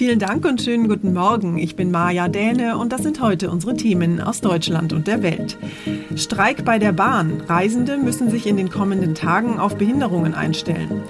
Vielen Dank und schönen guten Morgen. Ich bin Maja Däne und das sind heute unsere Themen aus Deutschland und der Welt. Streik bei der Bahn. Reisende müssen sich in den kommenden Tagen auf Behinderungen einstellen.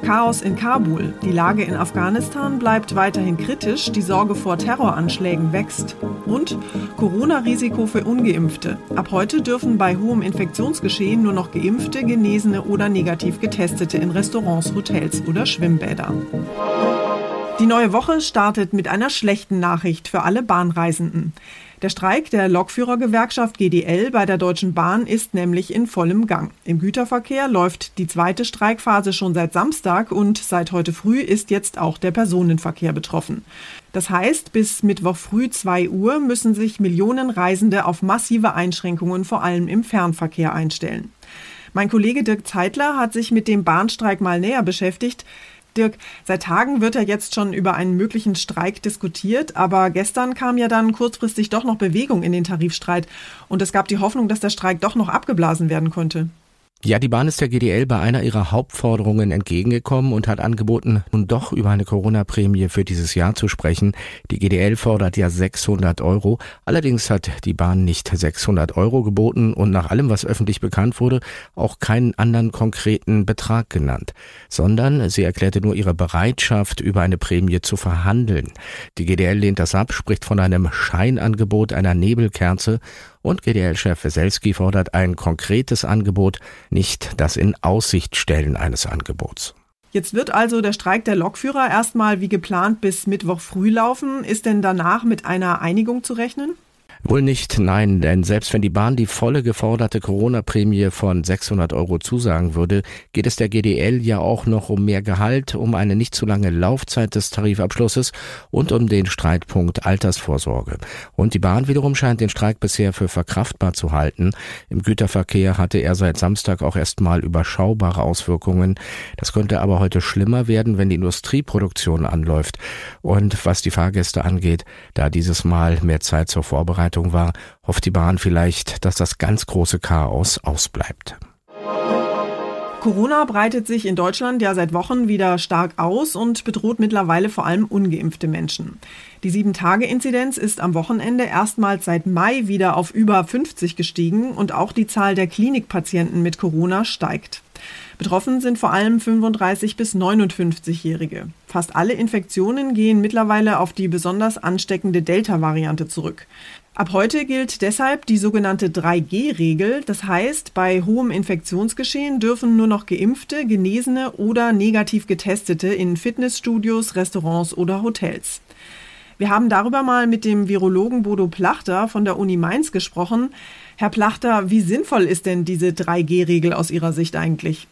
Chaos in Kabul. Die Lage in Afghanistan bleibt weiterhin kritisch, die Sorge vor Terroranschlägen wächst. Und Corona-Risiko für ungeimpfte. Ab heute dürfen bei hohem Infektionsgeschehen nur noch geimpfte, genesene oder negativ getestete in Restaurants, Hotels oder Schwimmbäder. Die neue Woche startet mit einer schlechten Nachricht für alle Bahnreisenden. Der Streik der Lokführergewerkschaft GDL bei der Deutschen Bahn ist nämlich in vollem Gang. Im Güterverkehr läuft die zweite Streikphase schon seit Samstag und seit heute früh ist jetzt auch der Personenverkehr betroffen. Das heißt, bis Mittwoch früh 2 Uhr müssen sich Millionen Reisende auf massive Einschränkungen vor allem im Fernverkehr einstellen. Mein Kollege Dirk Zeitler hat sich mit dem Bahnstreik mal näher beschäftigt. Dirk, seit Tagen wird ja jetzt schon über einen möglichen Streik diskutiert, aber gestern kam ja dann kurzfristig doch noch Bewegung in den Tarifstreit und es gab die Hoffnung, dass der Streik doch noch abgeblasen werden konnte. Ja, die Bahn ist der GDL bei einer ihrer Hauptforderungen entgegengekommen und hat angeboten, nun doch über eine Corona-Prämie für dieses Jahr zu sprechen. Die GDL fordert ja 600 Euro. Allerdings hat die Bahn nicht 600 Euro geboten und nach allem, was öffentlich bekannt wurde, auch keinen anderen konkreten Betrag genannt, sondern sie erklärte nur ihre Bereitschaft, über eine Prämie zu verhandeln. Die GDL lehnt das ab, spricht von einem Scheinangebot einer Nebelkerze und GDL-Chef Weselski fordert ein konkretes Angebot, nicht das in Aussicht stellen eines Angebots. Jetzt wird also der Streik der Lokführer erstmal wie geplant bis Mittwoch früh laufen. Ist denn danach mit einer Einigung zu rechnen? Wohl nicht, nein, denn selbst wenn die Bahn die volle geforderte Corona-Prämie von 600 Euro zusagen würde, geht es der GDL ja auch noch um mehr Gehalt, um eine nicht zu lange Laufzeit des Tarifabschlusses und um den Streitpunkt Altersvorsorge. Und die Bahn wiederum scheint den Streik bisher für verkraftbar zu halten. Im Güterverkehr hatte er seit Samstag auch erstmal überschaubare Auswirkungen. Das könnte aber heute schlimmer werden, wenn die Industrieproduktion anläuft. Und was die Fahrgäste angeht, da dieses Mal mehr Zeit zur Vorbereitung Vorbereitung war, hofft die Bahn vielleicht, dass das ganz große Chaos ausbleibt. Corona breitet sich in Deutschland ja seit Wochen wieder stark aus und bedroht mittlerweile vor allem ungeimpfte Menschen. Die 7-Tage-Inzidenz ist am Wochenende erstmals seit Mai wieder auf über 50 gestiegen und auch die Zahl der Klinikpatienten mit Corona steigt. Betroffen sind vor allem 35 bis 59-Jährige. Fast alle Infektionen gehen mittlerweile auf die besonders ansteckende Delta-Variante zurück. Ab heute gilt deshalb die sogenannte 3G-Regel. Das heißt, bei hohem Infektionsgeschehen dürfen nur noch geimpfte, genesene oder negativ getestete in Fitnessstudios, Restaurants oder Hotels. Wir haben darüber mal mit dem Virologen Bodo Plachter von der Uni Mainz gesprochen. Herr Plachter, wie sinnvoll ist denn diese 3G-Regel aus Ihrer Sicht eigentlich?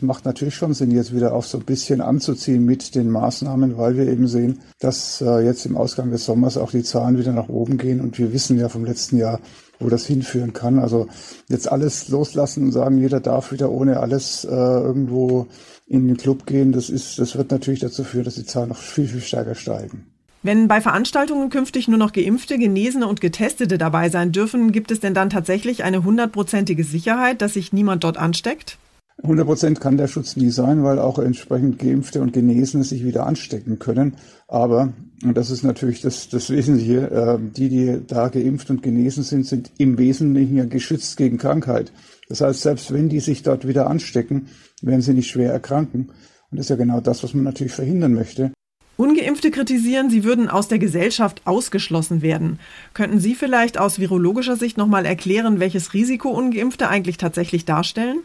Macht natürlich schon Sinn, jetzt wieder auf so ein bisschen anzuziehen mit den Maßnahmen, weil wir eben sehen, dass äh, jetzt im Ausgang des Sommers auch die Zahlen wieder nach oben gehen und wir wissen ja vom letzten Jahr, wo das hinführen kann. Also jetzt alles loslassen und sagen, jeder darf wieder ohne alles äh, irgendwo in den Club gehen, das ist, das wird natürlich dazu führen, dass die Zahlen noch viel, viel stärker steigen. Wenn bei Veranstaltungen künftig nur noch Geimpfte, Genesene und Getestete dabei sein dürfen, gibt es denn dann tatsächlich eine hundertprozentige Sicherheit, dass sich niemand dort ansteckt? 100 Prozent kann der Schutz nie sein, weil auch entsprechend Geimpfte und Genesene sich wieder anstecken können. Aber, und das ist natürlich das, das Wesentliche, äh, die, die da geimpft und genesen sind, sind im Wesentlichen ja geschützt gegen Krankheit. Das heißt, selbst wenn die sich dort wieder anstecken, werden sie nicht schwer erkranken. Und das ist ja genau das, was man natürlich verhindern möchte. Ungeimpfte kritisieren, sie würden aus der Gesellschaft ausgeschlossen werden. Könnten Sie vielleicht aus virologischer Sicht nochmal erklären, welches Risiko Ungeimpfte eigentlich tatsächlich darstellen?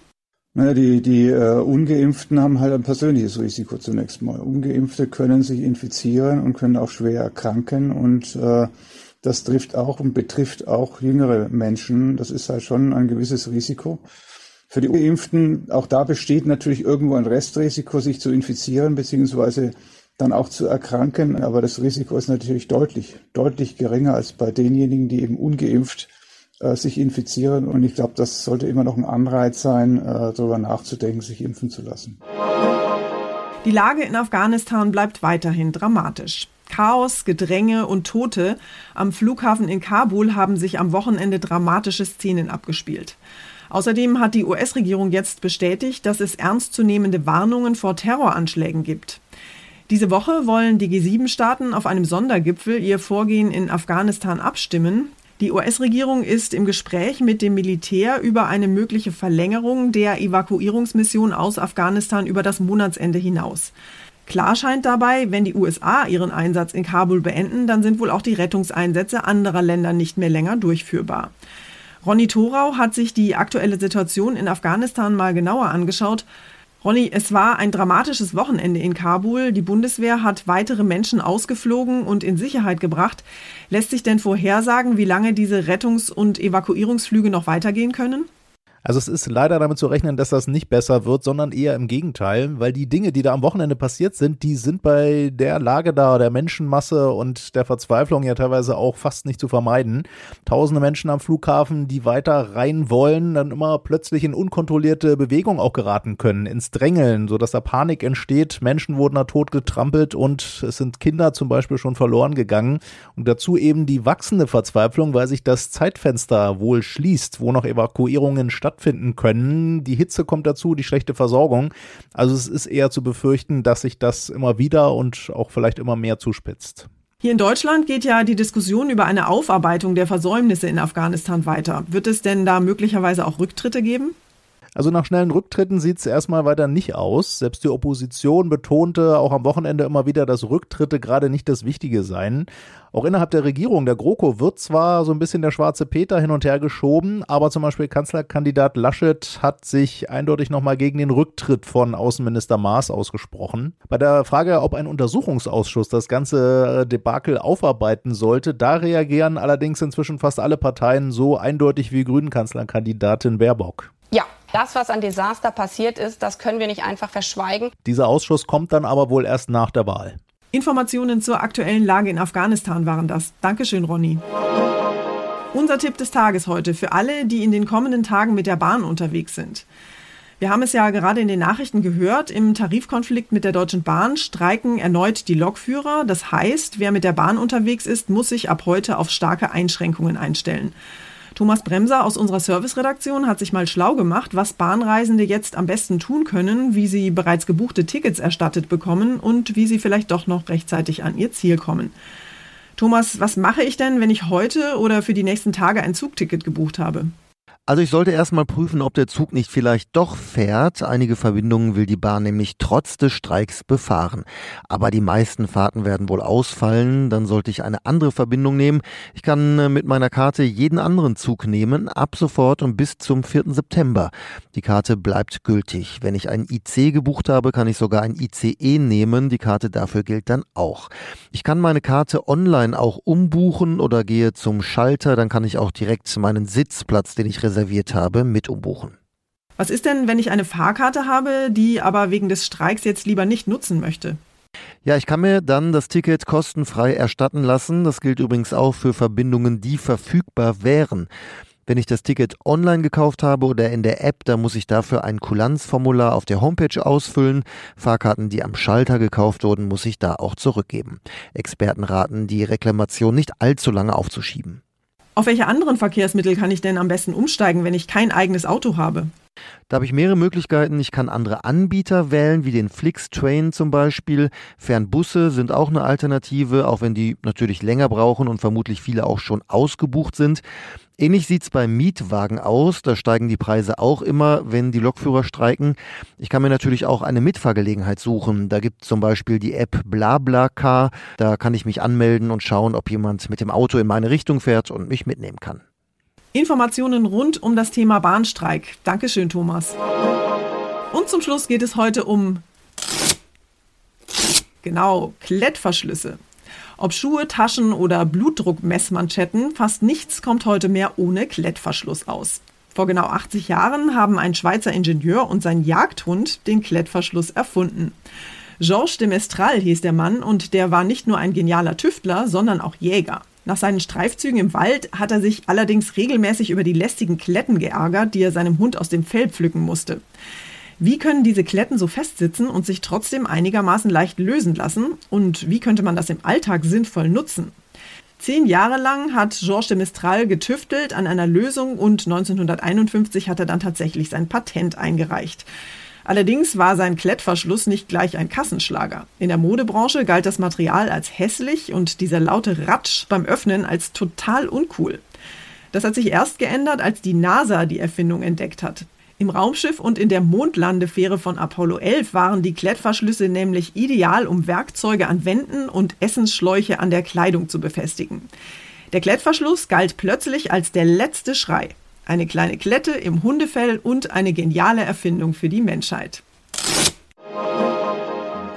Naja, die, die äh, Ungeimpften haben halt ein persönliches Risiko zunächst mal. Ungeimpfte können sich infizieren und können auch schwer erkranken und äh, das trifft auch und betrifft auch jüngere Menschen. Das ist halt schon ein gewisses Risiko. Für die Ungeimpften, auch da besteht natürlich irgendwo ein Restrisiko, sich zu infizieren, beziehungsweise dann auch zu erkranken. Aber das Risiko ist natürlich deutlich, deutlich geringer als bei denjenigen, die eben ungeimpft äh, sich infizieren. Und ich glaube, das sollte immer noch ein Anreiz sein, äh, darüber nachzudenken, sich impfen zu lassen. Die Lage in Afghanistan bleibt weiterhin dramatisch. Chaos, Gedränge und Tote am Flughafen in Kabul haben sich am Wochenende dramatische Szenen abgespielt. Außerdem hat die US-Regierung jetzt bestätigt, dass es ernstzunehmende Warnungen vor Terroranschlägen gibt. Diese Woche wollen die G7-Staaten auf einem Sondergipfel ihr Vorgehen in Afghanistan abstimmen. Die US-Regierung ist im Gespräch mit dem Militär über eine mögliche Verlängerung der Evakuierungsmission aus Afghanistan über das Monatsende hinaus. Klar scheint dabei, wenn die USA ihren Einsatz in Kabul beenden, dann sind wohl auch die Rettungseinsätze anderer Länder nicht mehr länger durchführbar. Ronny Thorau hat sich die aktuelle Situation in Afghanistan mal genauer angeschaut. Ronny, es war ein dramatisches Wochenende in Kabul. Die Bundeswehr hat weitere Menschen ausgeflogen und in Sicherheit gebracht. Lässt sich denn vorhersagen, wie lange diese Rettungs- und Evakuierungsflüge noch weitergehen können? Also es ist leider damit zu rechnen, dass das nicht besser wird, sondern eher im Gegenteil, weil die Dinge, die da am Wochenende passiert sind, die sind bei der Lage da, der Menschenmasse und der Verzweiflung ja teilweise auch fast nicht zu vermeiden. Tausende Menschen am Flughafen, die weiter rein wollen, dann immer plötzlich in unkontrollierte Bewegung auch geraten können, ins Drängeln, sodass da Panik entsteht. Menschen wurden da tot getrampelt und es sind Kinder zum Beispiel schon verloren gegangen. Und dazu eben die wachsende Verzweiflung, weil sich das Zeitfenster wohl schließt, wo noch Evakuierungen stattfinden stattfinden können. Die Hitze kommt dazu, die schlechte Versorgung. Also es ist eher zu befürchten, dass sich das immer wieder und auch vielleicht immer mehr zuspitzt. Hier in Deutschland geht ja die Diskussion über eine Aufarbeitung der Versäumnisse in Afghanistan weiter. Wird es denn da möglicherweise auch Rücktritte geben? Also nach schnellen Rücktritten sieht es erstmal weiter nicht aus. Selbst die Opposition betonte auch am Wochenende immer wieder, dass Rücktritte gerade nicht das Wichtige seien. Auch innerhalb der Regierung, der GroKo, wird zwar so ein bisschen der schwarze Peter hin und her geschoben, aber zum Beispiel Kanzlerkandidat Laschet hat sich eindeutig nochmal gegen den Rücktritt von Außenminister Maas ausgesprochen. Bei der Frage, ob ein Untersuchungsausschuss das ganze Debakel aufarbeiten sollte, da reagieren allerdings inzwischen fast alle Parteien so eindeutig wie Grünen-Kanzlerkandidatin Baerbock. Ja, das, was an Desaster passiert ist, das können wir nicht einfach verschweigen. Dieser Ausschuss kommt dann aber wohl erst nach der Wahl. Informationen zur aktuellen Lage in Afghanistan waren das. Dankeschön, Ronny. Unser Tipp des Tages heute für alle, die in den kommenden Tagen mit der Bahn unterwegs sind. Wir haben es ja gerade in den Nachrichten gehört, im Tarifkonflikt mit der Deutschen Bahn streiken erneut die Lokführer. Das heißt, wer mit der Bahn unterwegs ist, muss sich ab heute auf starke Einschränkungen einstellen. Thomas Bremser aus unserer Serviceredaktion hat sich mal schlau gemacht, was Bahnreisende jetzt am besten tun können, wie sie bereits gebuchte Tickets erstattet bekommen und wie sie vielleicht doch noch rechtzeitig an ihr Ziel kommen. Thomas, was mache ich denn, wenn ich heute oder für die nächsten Tage ein Zugticket gebucht habe? Also ich sollte erstmal prüfen, ob der Zug nicht vielleicht doch fährt. Einige Verbindungen will die Bahn nämlich trotz des Streiks befahren. Aber die meisten Fahrten werden wohl ausfallen. Dann sollte ich eine andere Verbindung nehmen. Ich kann äh, mit meiner Karte jeden anderen Zug nehmen, ab sofort und bis zum 4. September. Die Karte bleibt gültig. Wenn ich ein IC gebucht habe, kann ich sogar ein ICE nehmen. Die Karte dafür gilt dann auch. Ich kann meine Karte online auch umbuchen oder gehe zum Schalter. Dann kann ich auch direkt meinen Sitzplatz, den ich reserviere, reserviert habe, mit umbuchen. Was ist denn, wenn ich eine Fahrkarte habe, die aber wegen des Streiks jetzt lieber nicht nutzen möchte? Ja, ich kann mir dann das Ticket kostenfrei erstatten lassen. Das gilt übrigens auch für Verbindungen, die verfügbar wären. Wenn ich das Ticket online gekauft habe oder in der App, dann muss ich dafür ein Kulanzformular auf der Homepage ausfüllen. Fahrkarten, die am Schalter gekauft wurden, muss ich da auch zurückgeben. Experten raten, die Reklamation nicht allzu lange aufzuschieben. Auf welche anderen Verkehrsmittel kann ich denn am besten umsteigen, wenn ich kein eigenes Auto habe? Da habe ich mehrere Möglichkeiten. Ich kann andere Anbieter wählen, wie den Flixtrain zum Beispiel. Fernbusse sind auch eine Alternative, auch wenn die natürlich länger brauchen und vermutlich viele auch schon ausgebucht sind. Ähnlich sieht's bei Mietwagen aus. Da steigen die Preise auch immer, wenn die Lokführer streiken. Ich kann mir natürlich auch eine Mitfahrgelegenheit suchen. Da gibt zum Beispiel die App BlaBlaCar. Da kann ich mich anmelden und schauen, ob jemand mit dem Auto in meine Richtung fährt und mich mitnehmen kann. Informationen rund um das Thema Bahnstreik. Dankeschön, Thomas. Und zum Schluss geht es heute um genau Klettverschlüsse. Ob Schuhe, Taschen oder Blutdruckmessmanschetten, fast nichts kommt heute mehr ohne Klettverschluss aus. Vor genau 80 Jahren haben ein Schweizer Ingenieur und sein Jagdhund den Klettverschluss erfunden. Georges de Mestral hieß der Mann und der war nicht nur ein genialer Tüftler, sondern auch Jäger. Nach seinen Streifzügen im Wald hat er sich allerdings regelmäßig über die lästigen Kletten geärgert, die er seinem Hund aus dem Fell pflücken musste. Wie können diese Kletten so festsitzen und sich trotzdem einigermaßen leicht lösen lassen? Und wie könnte man das im Alltag sinnvoll nutzen? Zehn Jahre lang hat Georges de Mistral getüftelt an einer Lösung und 1951 hat er dann tatsächlich sein Patent eingereicht. Allerdings war sein Klettverschluss nicht gleich ein Kassenschlager. In der Modebranche galt das Material als hässlich und dieser laute Ratsch beim Öffnen als total uncool. Das hat sich erst geändert, als die NASA die Erfindung entdeckt hat. Im Raumschiff und in der Mondlandefähre von Apollo 11 waren die Klettverschlüsse nämlich ideal, um Werkzeuge an Wänden und Essensschläuche an der Kleidung zu befestigen. Der Klettverschluss galt plötzlich als der letzte Schrei. Eine kleine Klette im Hundefell und eine geniale Erfindung für die Menschheit.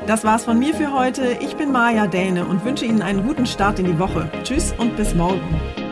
Das war's von mir für heute. Ich bin Maja Däne und wünsche Ihnen einen guten Start in die Woche. Tschüss und bis morgen.